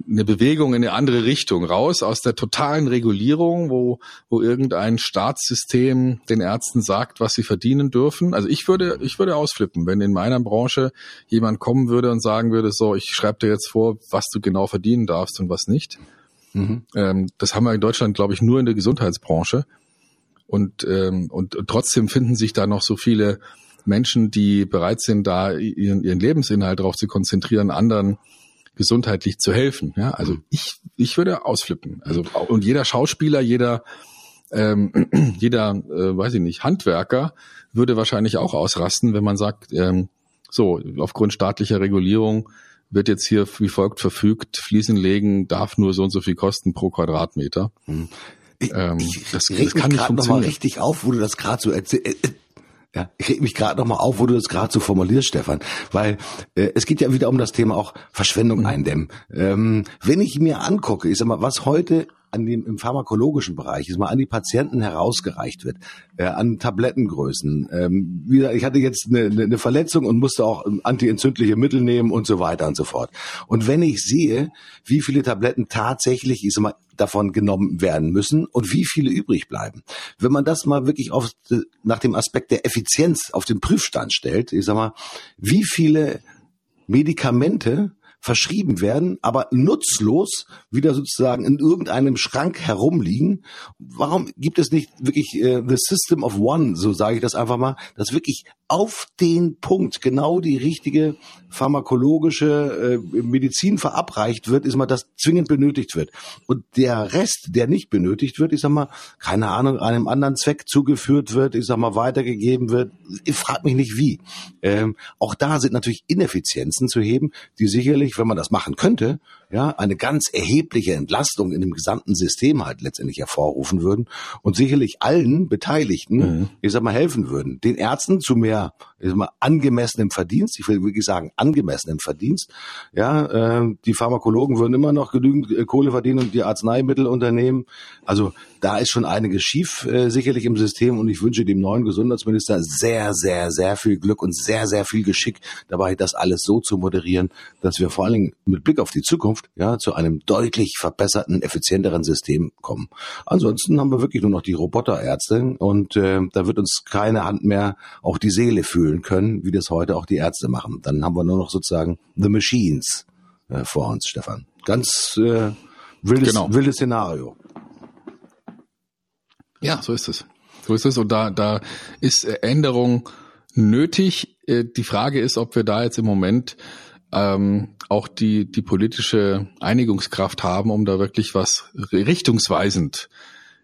A: eine Bewegung in eine andere Richtung raus aus der totalen Regulierung, wo, wo irgendein Staatssystem den Ärzten sagt, was sie verdienen dürfen. Also ich würde, ich würde ausflippen, wenn in meiner Branche jemand kommen würde und sagen würde, so, ich schreibe dir jetzt vor, was du genau verdienen darfst und was nicht. Mhm. Ähm, das haben wir in Deutschland, glaube ich, nur in der Gesundheitsbranche. Und, ähm, und, trotzdem finden sich da noch so viele Menschen, die bereit sind, da ihren, ihren Lebensinhalt darauf zu konzentrieren, anderen gesundheitlich zu helfen. Ja, also mhm. ich, ich würde ausflippen. Also und jeder Schauspieler, jeder ähm, jeder, äh, weiß ich nicht, Handwerker würde wahrscheinlich auch ausrasten, wenn man sagt, ähm, so aufgrund staatlicher Regulierung wird jetzt hier wie folgt verfügt, Fliesen legen darf nur so und so viel kosten pro Quadratmeter.
C: Mhm. Ich, ähm, das, das kann nicht funktionieren. Noch mal richtig auf, wo du das gerade so erzählst. Ja, ich reg mich gerade noch mal auf, wo du das gerade so formulierst, Stefan, weil äh, es geht ja wieder um das Thema auch Verschwendung mhm. eindämmen. Ähm, wenn ich mir angucke, ich sag mal, was heute an dem, im pharmakologischen Bereich ist mal an die Patienten herausgereicht wird, äh, an Tablettengrößen. Ähm, wieder, ich hatte jetzt eine, eine Verletzung und musste auch antientzündliche Mittel nehmen und so weiter und so fort. Und wenn ich sehe, wie viele Tabletten tatsächlich, ich sag mal, davon genommen werden müssen und wie viele übrig bleiben. Wenn man das mal wirklich auf, nach dem Aspekt der Effizienz auf den Prüfstand stellt, ich sag mal, wie viele Medikamente verschrieben werden, aber nutzlos wieder sozusagen in irgendeinem Schrank herumliegen. Warum gibt es nicht wirklich äh, the system of one, so sage ich das einfach mal, dass wirklich auf den Punkt genau die richtige pharmakologische äh, Medizin verabreicht wird, ist mal, das zwingend benötigt wird. Und der Rest, der nicht benötigt wird, ich sag mal, keine Ahnung, einem anderen Zweck zugeführt wird, ich sag mal, weitergegeben wird. Ich frage mich nicht wie. Ähm, auch da sind natürlich Ineffizienzen zu heben, die sicherlich, wenn man das machen könnte, ja, eine ganz erhebliche Entlastung in dem gesamten System halt letztendlich hervorrufen würden und sicherlich allen Beteiligten, mhm. ich sag mal, helfen würden. Den Ärzten zu mehr, ich sag mal, angemessenem Verdienst, ich will wirklich sagen, angemessenem Verdienst. Ja, äh, die Pharmakologen würden immer noch genügend äh, Kohle verdienen und die Arzneimittelunternehmen. Also da ist schon einiges schief äh, sicherlich im System und ich wünsche dem neuen Gesundheitsminister sehr, sehr, sehr viel Glück und sehr, sehr viel Geschick dabei, das alles so zu moderieren, dass wir vor allen Dingen mit Blick auf die Zukunft ja zu einem deutlich verbesserten, effizienteren System kommen. Ansonsten haben wir wirklich nur noch die Roboterärzte und äh, da wird uns keine Hand mehr auch die Seele fühlen können, wie das heute auch die Ärzte machen. Dann haben wir nur noch sozusagen the machines äh, vor uns, Stefan. Ganz äh, wildes, genau. wildes Szenario.
A: Ja, so ist es. So ist es. Und da, da ist Änderung nötig. Äh, die Frage ist, ob wir da jetzt im Moment ähm, auch die, die politische Einigungskraft haben, um da wirklich was richtungsweisend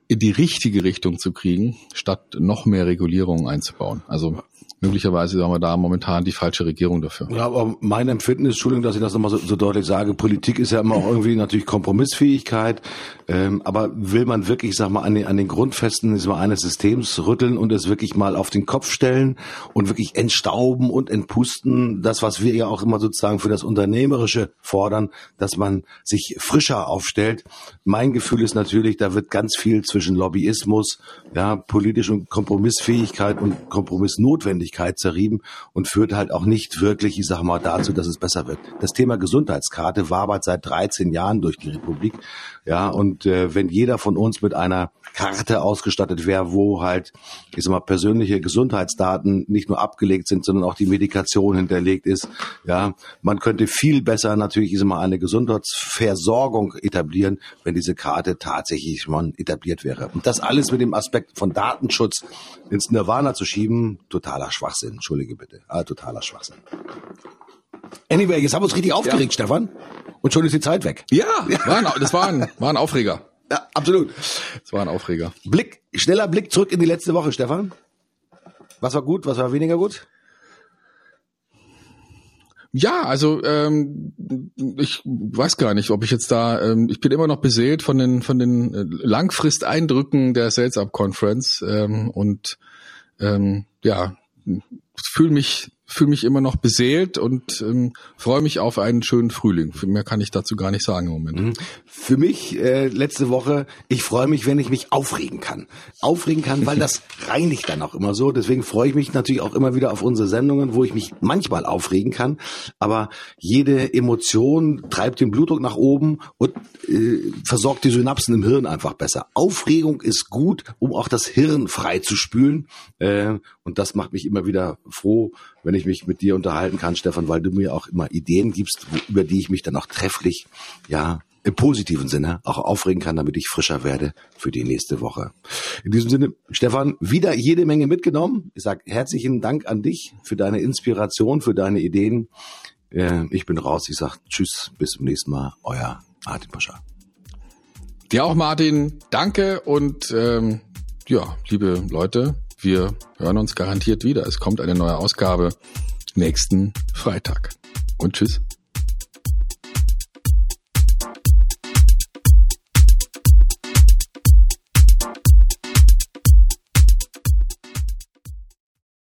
A: in die richtige Richtung zu kriegen, statt noch mehr Regulierungen einzubauen. Also möglicherweise haben wir da momentan die falsche Regierung dafür.
C: Ja, aber mein Empfinden ist, Entschuldigung, dass ich das nochmal so, so deutlich sage, Politik ist ja immer auch irgendwie natürlich Kompromissfähigkeit, ähm, aber will man wirklich, sag mal, an den, an den Grundfesten mal eines Systems rütteln und es wirklich mal auf den Kopf stellen und wirklich entstauben und entpusten, das, was wir ja auch immer sozusagen für das Unternehmerische fordern, dass man sich frischer aufstellt. Mein Gefühl ist natürlich, da wird ganz viel zwischen Lobbyismus, ja, politisch und Kompromissfähigkeit und Kompromissnotwendigkeit Ewigkeit zerrieben und führt halt auch nicht wirklich, ich sag mal, dazu, dass es besser wird. Das Thema Gesundheitskarte wabert seit 13 Jahren durch die Republik. Ja, und äh, wenn jeder von uns mit einer Karte ausgestattet wäre, wo halt, ich sag mal, persönliche Gesundheitsdaten nicht nur abgelegt sind, sondern auch die Medikation hinterlegt ist. Ja, man könnte viel besser natürlich, ich sag mal, eine Gesundheitsversorgung etablieren, wenn diese Karte tatsächlich schon etabliert wäre. Und das alles mit dem Aspekt von Datenschutz ins Nirvana zu schieben, totaler Schwachsinn. Entschuldige bitte. Ah, totaler Schwachsinn. Anyway, jetzt haben wir uns richtig aufgeregt, ja. Stefan. Und schon ist die Zeit weg.
A: Ja, war ein, das war ein, war ein Aufreger.
C: Ja, absolut.
A: Das war ein Aufreger.
C: Blick, schneller Blick zurück in die letzte Woche, Stefan. Was war gut, was war weniger gut?
A: Ja, also ähm, ich weiß gar nicht, ob ich jetzt da, ähm, ich bin immer noch beseelt von den von den äh, Langfristeindrücken der Sales Up Conference ähm, und ähm, ja, fühle mich fühle mich immer noch beseelt und ähm, freue mich auf einen schönen Frühling. Mehr kann ich dazu gar nicht sagen im Moment. Mhm.
C: Für mich äh, letzte Woche, ich freue mich, wenn ich mich aufregen kann. Aufregen kann, weil das reinigt dann auch immer so. Deswegen freue ich mich natürlich auch immer wieder auf unsere Sendungen, wo ich mich manchmal aufregen kann. Aber jede Emotion treibt den Blutdruck nach oben und äh, versorgt die Synapsen im Hirn einfach besser. Aufregung ist gut, um auch das Hirn frei zu spülen. Äh, und das macht mich immer wieder froh, wenn ich mich mit dir unterhalten kann, Stefan, weil du mir auch immer Ideen gibst, wo, über die ich mich dann auch trefflich, ja, im positiven Sinne auch aufregen kann, damit ich frischer werde für die nächste Woche. In diesem Sinne, Stefan, wieder jede Menge mitgenommen. Ich sage herzlichen Dank an dich für deine Inspiration, für deine Ideen. Äh, ich bin raus. Ich sage Tschüss, bis zum nächsten Mal. Euer Martin Pascha.
A: Dir auch, Martin. Danke und ähm, ja, liebe Leute, wir hören uns garantiert wieder. Es kommt eine neue Ausgabe nächsten Freitag. Und tschüss.